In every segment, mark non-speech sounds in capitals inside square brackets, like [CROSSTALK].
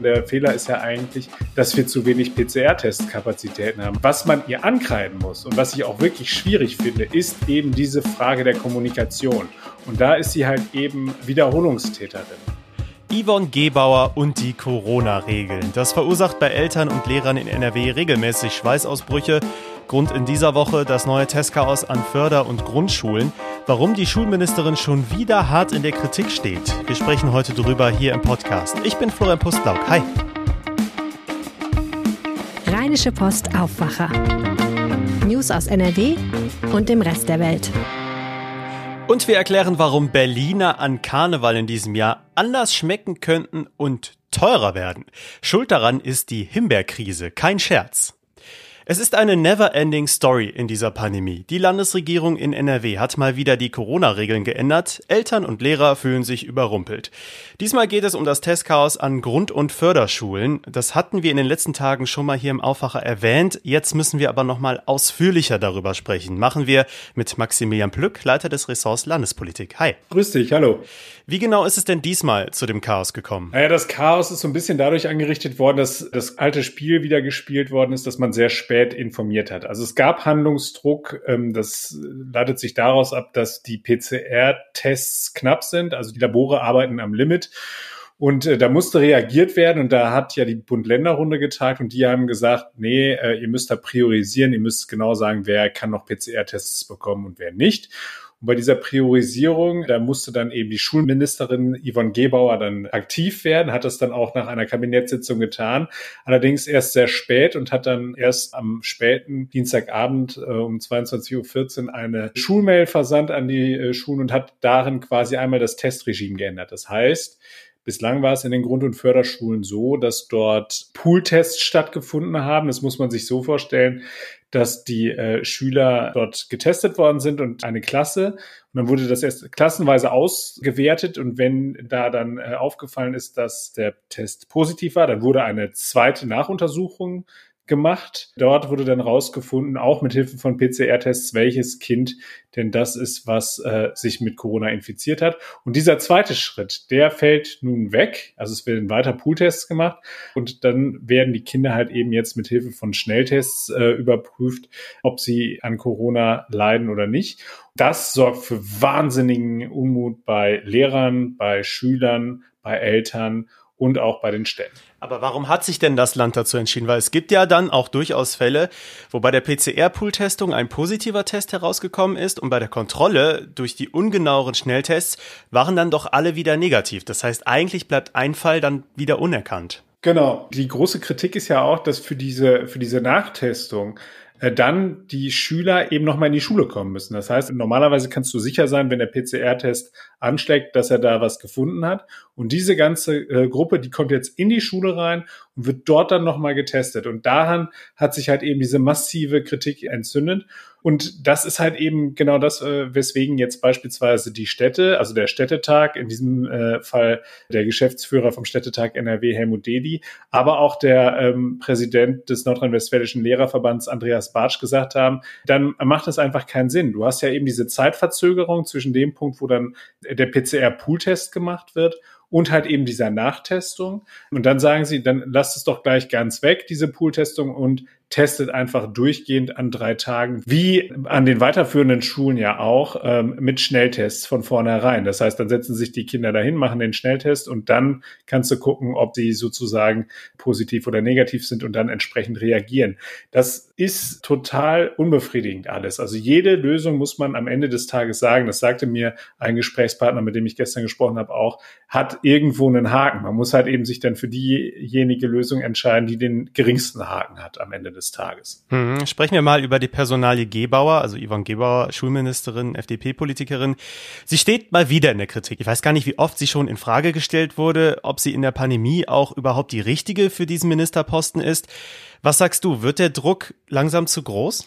Der Fehler ist ja eigentlich, dass wir zu wenig PCR-Testkapazitäten haben. Was man ihr ankreiden muss und was ich auch wirklich schwierig finde, ist eben diese Frage der Kommunikation. Und da ist sie halt eben Wiederholungstäterin. Yvonne Gebauer und die Corona-Regeln. Das verursacht bei Eltern und Lehrern in NRW regelmäßig Schweißausbrüche. Grund in dieser Woche das neue Testchaos an Förder- und Grundschulen. Warum die Schulministerin schon wieder hart in der Kritik steht. Wir sprechen heute darüber hier im Podcast. Ich bin Florian Pustlauk. Hi. Rheinische Post Aufwacher. News aus NRW und dem Rest der Welt. Und wir erklären, warum Berliner an Karneval in diesem Jahr anders schmecken könnten und teurer werden. Schuld daran ist die Himbeerkrise, kein Scherz. Es ist eine never-ending Story in dieser Pandemie. Die Landesregierung in NRW hat mal wieder die Corona-Regeln geändert. Eltern und Lehrer fühlen sich überrumpelt. Diesmal geht es um das Testchaos an Grund- und Förderschulen. Das hatten wir in den letzten Tagen schon mal hier im Aufwacher erwähnt. Jetzt müssen wir aber noch mal ausführlicher darüber sprechen. Machen wir mit Maximilian Plück, Leiter des Ressorts Landespolitik. Hi. Grüß dich, hallo. Wie genau ist es denn diesmal zu dem Chaos gekommen? Naja, das Chaos ist so ein bisschen dadurch angerichtet worden, dass das alte Spiel wieder gespielt worden ist, dass man sehr spät informiert hat. Also es gab Handlungsdruck. Ähm, das leitet sich daraus ab, dass die PCR-Tests knapp sind. Also die Labore arbeiten am Limit. Und äh, da musste reagiert werden und da hat ja die Bund-Länder-Runde getagt und die haben gesagt, nee, äh, ihr müsst da priorisieren, ihr müsst genau sagen, wer kann noch PCR-Tests bekommen und wer nicht. Und bei dieser Priorisierung, da musste dann eben die Schulministerin Yvonne Gebauer dann aktiv werden, hat das dann auch nach einer Kabinettssitzung getan. Allerdings erst sehr spät und hat dann erst am späten Dienstagabend äh, um 22.14 Uhr eine Schulmail versandt an die äh, Schulen und hat darin quasi einmal das Testregime geändert. Das heißt, Bislang war es in den Grund- und Förderschulen so, dass dort Pooltests stattgefunden haben. Das muss man sich so vorstellen, dass die äh, Schüler dort getestet worden sind und eine Klasse. Und dann wurde das erst klassenweise ausgewertet. Und wenn da dann äh, aufgefallen ist, dass der Test positiv war, dann wurde eine zweite Nachuntersuchung gemacht. Dort wurde dann rausgefunden, auch mit Hilfe von PCR-Tests, welches Kind denn das ist, was äh, sich mit Corona infiziert hat. Und dieser zweite Schritt, der fällt nun weg. Also es werden weiter Pooltests gemacht und dann werden die Kinder halt eben jetzt mit Hilfe von Schnelltests äh, überprüft, ob sie an Corona leiden oder nicht. Das sorgt für wahnsinnigen Unmut bei Lehrern, bei Schülern, bei Eltern und auch bei den Städten. Aber warum hat sich denn das Land dazu entschieden? Weil es gibt ja dann auch durchaus Fälle, wo bei der PCR-Pool-Testung ein positiver Test herausgekommen ist und bei der Kontrolle durch die ungenaueren Schnelltests waren dann doch alle wieder negativ. Das heißt, eigentlich bleibt ein Fall dann wieder unerkannt. Genau. Die große Kritik ist ja auch, dass für diese, für diese Nachtestung dann die Schüler eben nochmal in die Schule kommen müssen. Das heißt, normalerweise kannst du sicher sein, wenn der PCR-Test anschlägt, dass er da was gefunden hat. Und diese ganze äh, Gruppe, die kommt jetzt in die Schule rein und wird dort dann nochmal getestet. Und daran hat sich halt eben diese massive Kritik entzündet. Und das ist halt eben genau das, äh, weswegen jetzt beispielsweise die Städte, also der Städtetag, in diesem äh, Fall der Geschäftsführer vom Städtetag NRW, Helmut Dedi, aber auch der ähm, Präsident des Nordrhein-Westfälischen Lehrerverbands, Andreas Bartsch, gesagt haben, dann macht es einfach keinen Sinn. Du hast ja eben diese Zeitverzögerung zwischen dem Punkt, wo dann der PCR-Pool-Test gemacht wird und halt eben dieser Nachtestung. Und dann sagen sie, dann lasst es doch gleich ganz weg, diese Pooltestung, und testet einfach durchgehend an drei Tagen, wie an den weiterführenden Schulen ja auch, ähm, mit Schnelltests von vornherein. Das heißt, dann setzen sich die Kinder dahin, machen den Schnelltest und dann kannst du gucken, ob sie sozusagen positiv oder negativ sind und dann entsprechend reagieren. Das ist total unbefriedigend alles. Also jede Lösung muss man am Ende des Tages sagen, das sagte mir ein Gesprächspartner, mit dem ich gestern gesprochen habe, auch, hat irgendwo einen Haken. Man muss halt eben sich dann für diejenige Lösung entscheiden, die den geringsten Haken hat am Ende des Tages. Hm, sprechen wir mal über die Personalie Gebauer, also Yvonne Gebauer, Schulministerin, FDP-Politikerin. Sie steht mal wieder in der Kritik. Ich weiß gar nicht, wie oft sie schon in Frage gestellt wurde, ob sie in der Pandemie auch überhaupt die richtige für diesen Ministerposten ist. Was sagst du, wird der Druck langsam zu groß?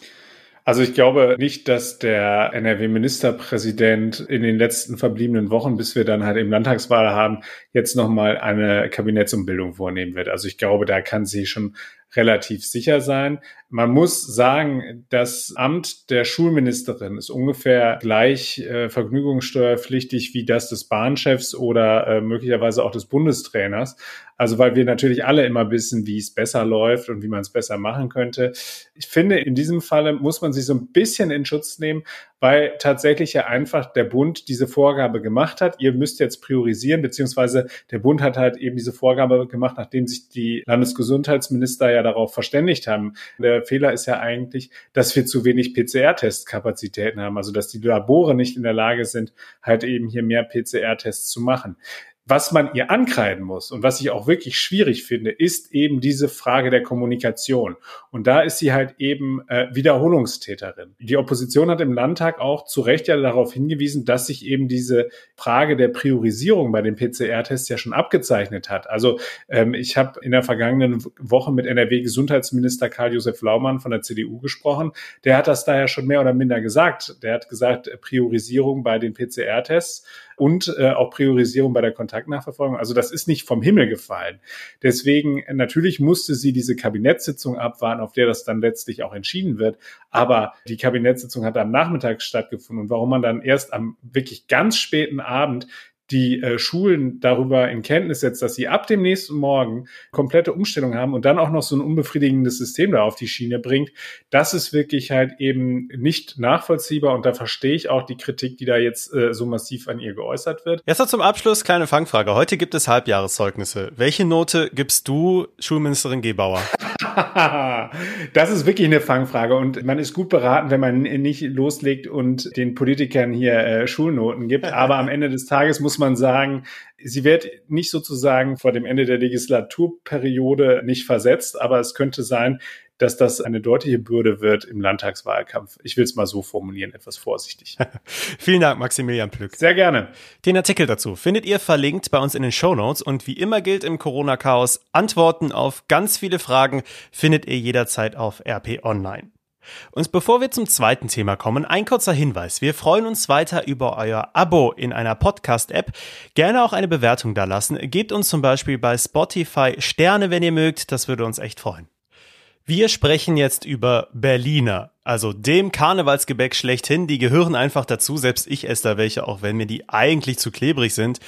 Also ich glaube nicht, dass der NRW-Ministerpräsident in den letzten verbliebenen Wochen, bis wir dann halt eben Landtagswahl haben, jetzt nochmal eine Kabinettsumbildung vornehmen wird. Also ich glaube, da kann sie schon relativ sicher sein. Man muss sagen, das Amt der Schulministerin ist ungefähr gleich äh, vergnügungssteuerpflichtig wie das des Bahnchefs oder äh, möglicherweise auch des Bundestrainers. Also weil wir natürlich alle immer wissen, wie es besser läuft und wie man es besser machen könnte. Ich finde, in diesem Falle muss man sich so ein bisschen in Schutz nehmen, weil tatsächlich ja einfach der Bund diese Vorgabe gemacht hat. Ihr müsst jetzt priorisieren, beziehungsweise der Bund hat halt eben diese Vorgabe gemacht, nachdem sich die Landesgesundheitsminister ja darauf verständigt haben. Der Fehler ist ja eigentlich, dass wir zu wenig PCR-Testkapazitäten haben, also dass die Labore nicht in der Lage sind, halt eben hier mehr PCR-Tests zu machen. Was man ihr ankreiden muss und was ich auch wirklich schwierig finde, ist eben diese Frage der Kommunikation. Und da ist sie halt eben äh, Wiederholungstäterin. Die Opposition hat im Landtag auch zu Recht ja darauf hingewiesen, dass sich eben diese Frage der Priorisierung bei den PCR-Tests ja schon abgezeichnet hat. Also ähm, ich habe in der vergangenen Woche mit NRW-Gesundheitsminister Karl-Josef Laumann von der CDU gesprochen. Der hat das daher schon mehr oder minder gesagt. Der hat gesagt, Priorisierung bei den PCR-Tests und äh, auch Priorisierung bei der Kontaktnachverfolgung. Also das ist nicht vom Himmel gefallen. Deswegen äh, natürlich musste sie diese Kabinettssitzung abwarten, auf der das dann letztlich auch entschieden wird. Aber die Kabinettssitzung hat am Nachmittag stattgefunden. Und warum man dann erst am wirklich ganz späten Abend die äh, Schulen darüber in Kenntnis setzt, dass sie ab dem nächsten Morgen komplette Umstellung haben und dann auch noch so ein unbefriedigendes System da auf die Schiene bringt, das ist wirklich halt eben nicht nachvollziehbar und da verstehe ich auch die Kritik, die da jetzt äh, so massiv an ihr geäußert wird. Jetzt noch zum Abschluss kleine Fangfrage. Heute gibt es Halbjahreszeugnisse. Welche Note gibst du Schulministerin Gebauer? [LAUGHS] das ist wirklich eine Fangfrage und man ist gut beraten, wenn man nicht loslegt und den Politikern hier äh, Schulnoten gibt. Aber am Ende des Tages muss man sagen, sie wird nicht sozusagen vor dem Ende der Legislaturperiode nicht versetzt, aber es könnte sein, dass das eine deutliche Bürde wird im Landtagswahlkampf. Ich will es mal so formulieren, etwas vorsichtig. [LAUGHS] Vielen Dank, Maximilian Plück. Sehr gerne. Den Artikel dazu findet ihr verlinkt bei uns in den Show Notes und wie immer gilt im Corona-Chaos, Antworten auf ganz viele Fragen findet ihr jederzeit auf RP Online. Und bevor wir zum zweiten Thema kommen, ein kurzer Hinweis. Wir freuen uns weiter über euer Abo in einer Podcast-App. Gerne auch eine Bewertung da lassen. Gebt uns zum Beispiel bei Spotify Sterne, wenn ihr mögt. Das würde uns echt freuen. Wir sprechen jetzt über Berliner, also dem Karnevalsgebäck schlechthin. Die gehören einfach dazu, selbst ich esse da welche, auch wenn mir die eigentlich zu klebrig sind.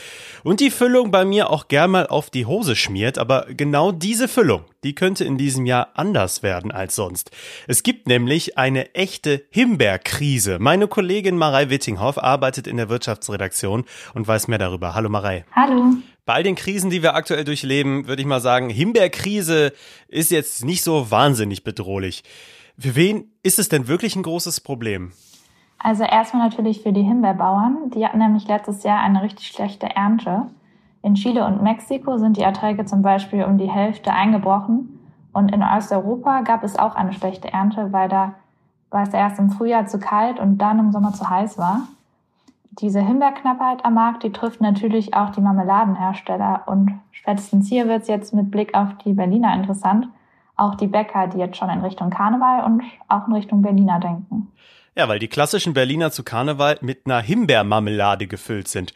Und die Füllung bei mir auch gern mal auf die Hose schmiert, aber genau diese Füllung, die könnte in diesem Jahr anders werden als sonst. Es gibt nämlich eine echte Himbeerkrise. Meine Kollegin Marei Wittinghoff arbeitet in der Wirtschaftsredaktion und weiß mehr darüber. Hallo Marei. Hallo. Bei den Krisen, die wir aktuell durchleben, würde ich mal sagen, Himbeerkrise ist jetzt nicht so wahnsinnig bedrohlich. Für wen ist es denn wirklich ein großes Problem? Also erstmal natürlich für die Himbeerbauern. Die hatten nämlich letztes Jahr eine richtig schlechte Ernte. In Chile und Mexiko sind die Erträge zum Beispiel um die Hälfte eingebrochen. Und in Osteuropa gab es auch eine schlechte Ernte, weil da war es erst im Frühjahr zu kalt und dann im Sommer zu heiß war diese Himbeerknappheit am Markt, die trifft natürlich auch die Marmeladenhersteller. Und spätestens hier wird es jetzt mit Blick auf die Berliner interessant. Auch die Bäcker, die jetzt schon in Richtung Karneval und auch in Richtung Berliner denken. Ja, weil die klassischen Berliner zu Karneval mit einer Himbeermarmelade gefüllt sind.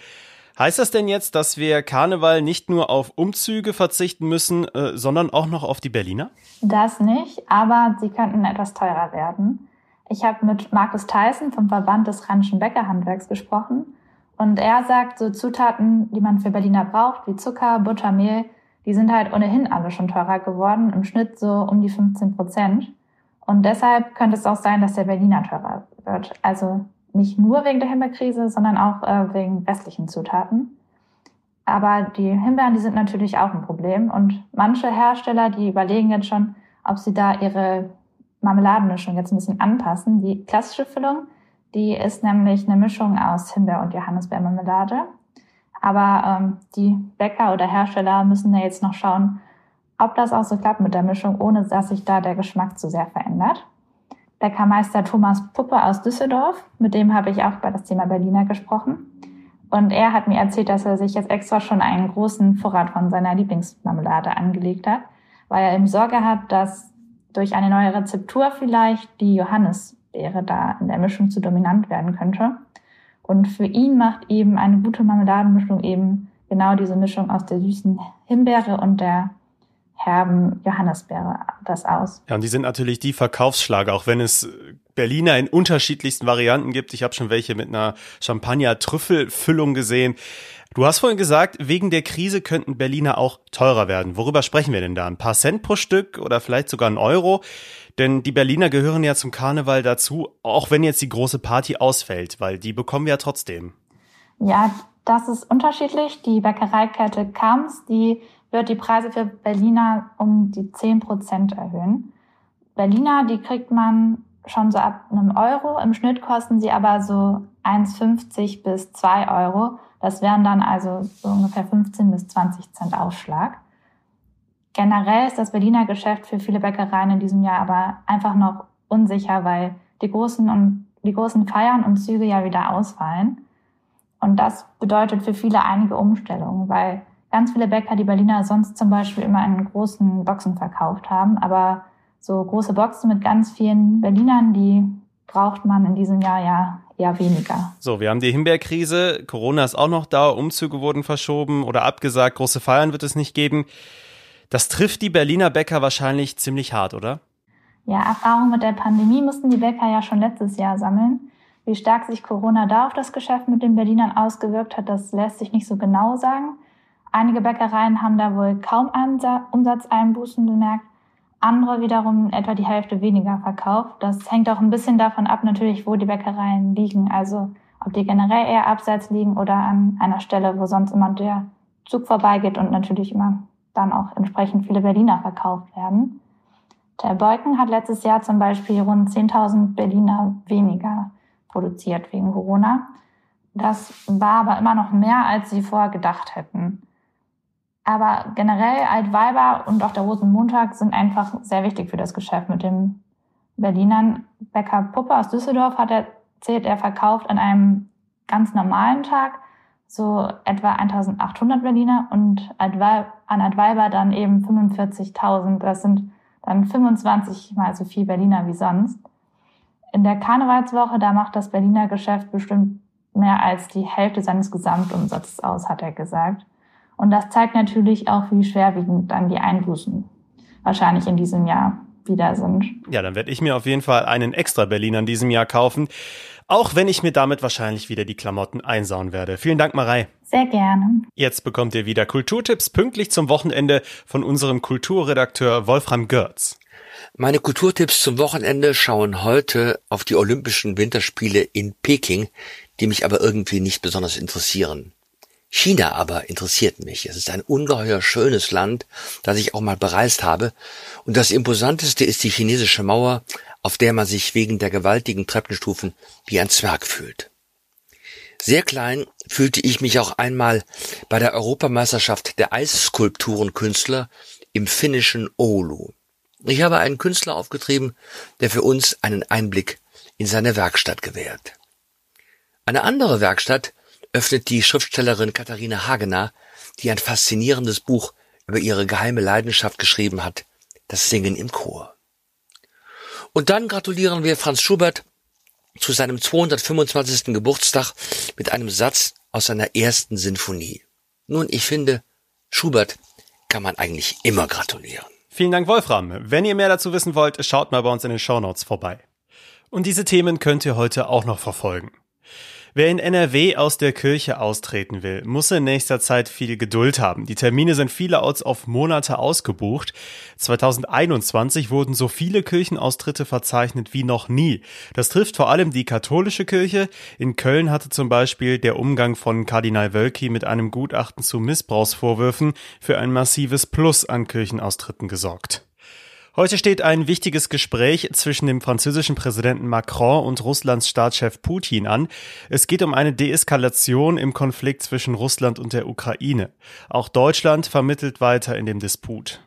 Heißt das denn jetzt, dass wir Karneval nicht nur auf Umzüge verzichten müssen, äh, sondern auch noch auf die Berliner? Das nicht, aber sie könnten etwas teurer werden. Ich habe mit Markus Theissen vom Verband des Rheinischen Bäckerhandwerks gesprochen und er sagt, so Zutaten, die man für Berliner braucht, wie Zucker, Butter, Mehl, die sind halt ohnehin alle schon teurer geworden, im Schnitt so um die 15 Prozent. Und deshalb könnte es auch sein, dass der Berliner teurer wird. Also nicht nur wegen der Himbeerkrise, sondern auch äh, wegen restlichen Zutaten. Aber die Himbeeren, die sind natürlich auch ein Problem. Und manche Hersteller, die überlegen jetzt schon, ob sie da ihre Marmeladenmischung jetzt ein bisschen anpassen. Die klassische Füllung, die ist nämlich eine Mischung aus Himbeer- und Johannisbeermarmelade. Aber ähm, die Bäcker oder Hersteller müssen ja jetzt noch schauen, ob das auch so klappt mit der Mischung, ohne dass sich da der Geschmack zu sehr verändert. Bäckermeister Thomas Puppe aus Düsseldorf, mit dem habe ich auch über das Thema Berliner gesprochen. Und er hat mir erzählt, dass er sich jetzt extra schon einen großen Vorrat von seiner Lieblingsmarmelade angelegt hat, weil er eben Sorge hat, dass durch eine neue Rezeptur vielleicht die Johannisbeere da in der Mischung zu dominant werden könnte. Und für ihn macht eben eine gute Marmeladenmischung eben genau diese Mischung aus der süßen Himbeere und der herben Johannisbeere das aus. Ja, und die sind natürlich die Verkaufsschlager, auch wenn es Berliner in unterschiedlichsten Varianten gibt. Ich habe schon welche mit einer Champagner-Trüffelfüllung gesehen. Du hast vorhin gesagt, wegen der Krise könnten Berliner auch teurer werden. Worüber sprechen wir denn da? Ein paar Cent pro Stück oder vielleicht sogar ein Euro? Denn die Berliner gehören ja zum Karneval dazu, auch wenn jetzt die große Party ausfällt, weil die bekommen wir ja trotzdem. Ja, das ist unterschiedlich. Die Bäckereikette Kams, die wird die Preise für Berliner um die 10 Prozent erhöhen. Berliner, die kriegt man schon so ab einem Euro. Im Schnitt kosten sie aber so 1,50 bis 2 Euro. Das wären dann also so ungefähr 15 bis 20 Cent Aufschlag. Generell ist das Berliner Geschäft für viele Bäckereien in diesem Jahr aber einfach noch unsicher, weil die großen und die großen Feiern und Züge ja wieder ausfallen. Und das bedeutet für viele einige Umstellungen, weil ganz viele Bäcker die Berliner sonst zum Beispiel immer in großen Boxen verkauft haben, aber so große Boxen mit ganz vielen Berlinern, die braucht man in diesem Jahr ja eher weniger. So, wir haben die Himbeerkrise, Corona ist auch noch da, Umzüge wurden verschoben oder abgesagt, große Feiern wird es nicht geben. Das trifft die Berliner Bäcker wahrscheinlich ziemlich hart, oder? Ja, Erfahrung mit der Pandemie mussten die Bäcker ja schon letztes Jahr sammeln. Wie stark sich Corona da auf das Geschäft mit den Berlinern ausgewirkt hat, das lässt sich nicht so genau sagen. Einige Bäckereien haben da wohl kaum Umsatzeinbußen bemerkt andere wiederum etwa die Hälfte weniger verkauft. Das hängt auch ein bisschen davon ab, natürlich, wo die Bäckereien liegen. Also ob die generell eher abseits liegen oder an einer Stelle, wo sonst immer der Zug vorbeigeht und natürlich immer dann auch entsprechend viele Berliner verkauft werden. Der Beuken hat letztes Jahr zum Beispiel rund 10.000 Berliner weniger produziert wegen Corona. Das war aber immer noch mehr, als sie vorher gedacht hätten. Aber generell Altweiber und auch der Rosenmontag sind einfach sehr wichtig für das Geschäft mit dem Berlinern. Bäcker Puppe aus Düsseldorf hat erzählt, er verkauft an einem ganz normalen Tag so etwa 1800 Berliner und an Altweiber dann eben 45.000. Das sind dann 25 mal so viel Berliner wie sonst. In der Karnevalswoche, da macht das Berliner Geschäft bestimmt mehr als die Hälfte seines Gesamtumsatzes aus, hat er gesagt. Und das zeigt natürlich auch, wie schwerwiegend dann die Einbußen wahrscheinlich in diesem Jahr wieder sind. Ja, dann werde ich mir auf jeden Fall einen extra Berlin an diesem Jahr kaufen. Auch wenn ich mir damit wahrscheinlich wieder die Klamotten einsauen werde. Vielen Dank, Marei. Sehr gerne. Jetzt bekommt ihr wieder Kulturtipps pünktlich zum Wochenende von unserem Kulturredakteur Wolfram Görz. Meine Kulturtipps zum Wochenende schauen heute auf die Olympischen Winterspiele in Peking, die mich aber irgendwie nicht besonders interessieren. China aber interessiert mich. Es ist ein ungeheuer schönes Land, das ich auch mal bereist habe. Und das imposanteste ist die chinesische Mauer, auf der man sich wegen der gewaltigen Treppenstufen wie ein Zwerg fühlt. Sehr klein fühlte ich mich auch einmal bei der Europameisterschaft der Eisskulpturenkünstler im finnischen Oulu. Ich habe einen Künstler aufgetrieben, der für uns einen Einblick in seine Werkstatt gewährt. Eine andere Werkstatt öffnet die Schriftstellerin Katharina Hagener, die ein faszinierendes Buch über ihre geheime Leidenschaft geschrieben hat, das Singen im Chor. Und dann gratulieren wir Franz Schubert zu seinem 225. Geburtstag mit einem Satz aus seiner ersten Sinfonie. Nun, ich finde, Schubert kann man eigentlich immer gratulieren. Vielen Dank, Wolfram. Wenn ihr mehr dazu wissen wollt, schaut mal bei uns in den Shownotes vorbei. Und diese Themen könnt ihr heute auch noch verfolgen. Wer in NRW aus der Kirche austreten will, muss in nächster Zeit viel Geduld haben. Die Termine sind vielerorts auf Monate ausgebucht. 2021 wurden so viele Kirchenaustritte verzeichnet wie noch nie. Das trifft vor allem die katholische Kirche. In Köln hatte zum Beispiel der Umgang von Kardinal Wölki mit einem Gutachten zu Missbrauchsvorwürfen für ein massives Plus an Kirchenaustritten gesorgt. Heute steht ein wichtiges Gespräch zwischen dem französischen Präsidenten Macron und Russlands Staatschef Putin an. Es geht um eine Deeskalation im Konflikt zwischen Russland und der Ukraine. Auch Deutschland vermittelt weiter in dem Disput.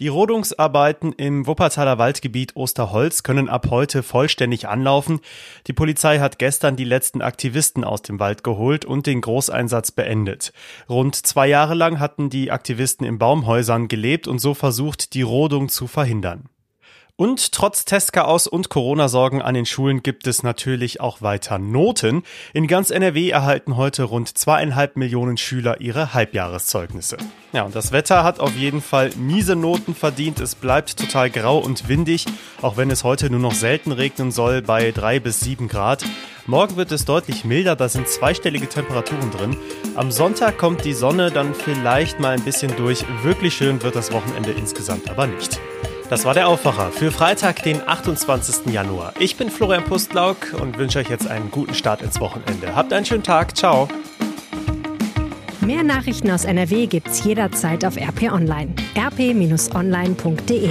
Die Rodungsarbeiten im Wuppertaler Waldgebiet Osterholz können ab heute vollständig anlaufen. Die Polizei hat gestern die letzten Aktivisten aus dem Wald geholt und den Großeinsatz beendet. Rund zwei Jahre lang hatten die Aktivisten in Baumhäusern gelebt und so versucht, die Rodung zu verhindern. Und trotz Testchaos und Corona-Sorgen an den Schulen gibt es natürlich auch weiter Noten. In ganz NRW erhalten heute rund zweieinhalb Millionen Schüler ihre Halbjahreszeugnisse. Ja, und das Wetter hat auf jeden Fall miese Noten verdient. Es bleibt total grau und windig, auch wenn es heute nur noch selten regnen soll bei drei bis sieben Grad. Morgen wird es deutlich milder, da sind zweistellige Temperaturen drin. Am Sonntag kommt die Sonne dann vielleicht mal ein bisschen durch. Wirklich schön wird das Wochenende insgesamt aber nicht. Das war der Aufwacher für Freitag, den 28. Januar. Ich bin Florian Pustlauk und wünsche euch jetzt einen guten Start ins Wochenende. Habt einen schönen Tag. Ciao. Mehr Nachrichten aus NRW gibt's jederzeit auf RP Online. rp-online.de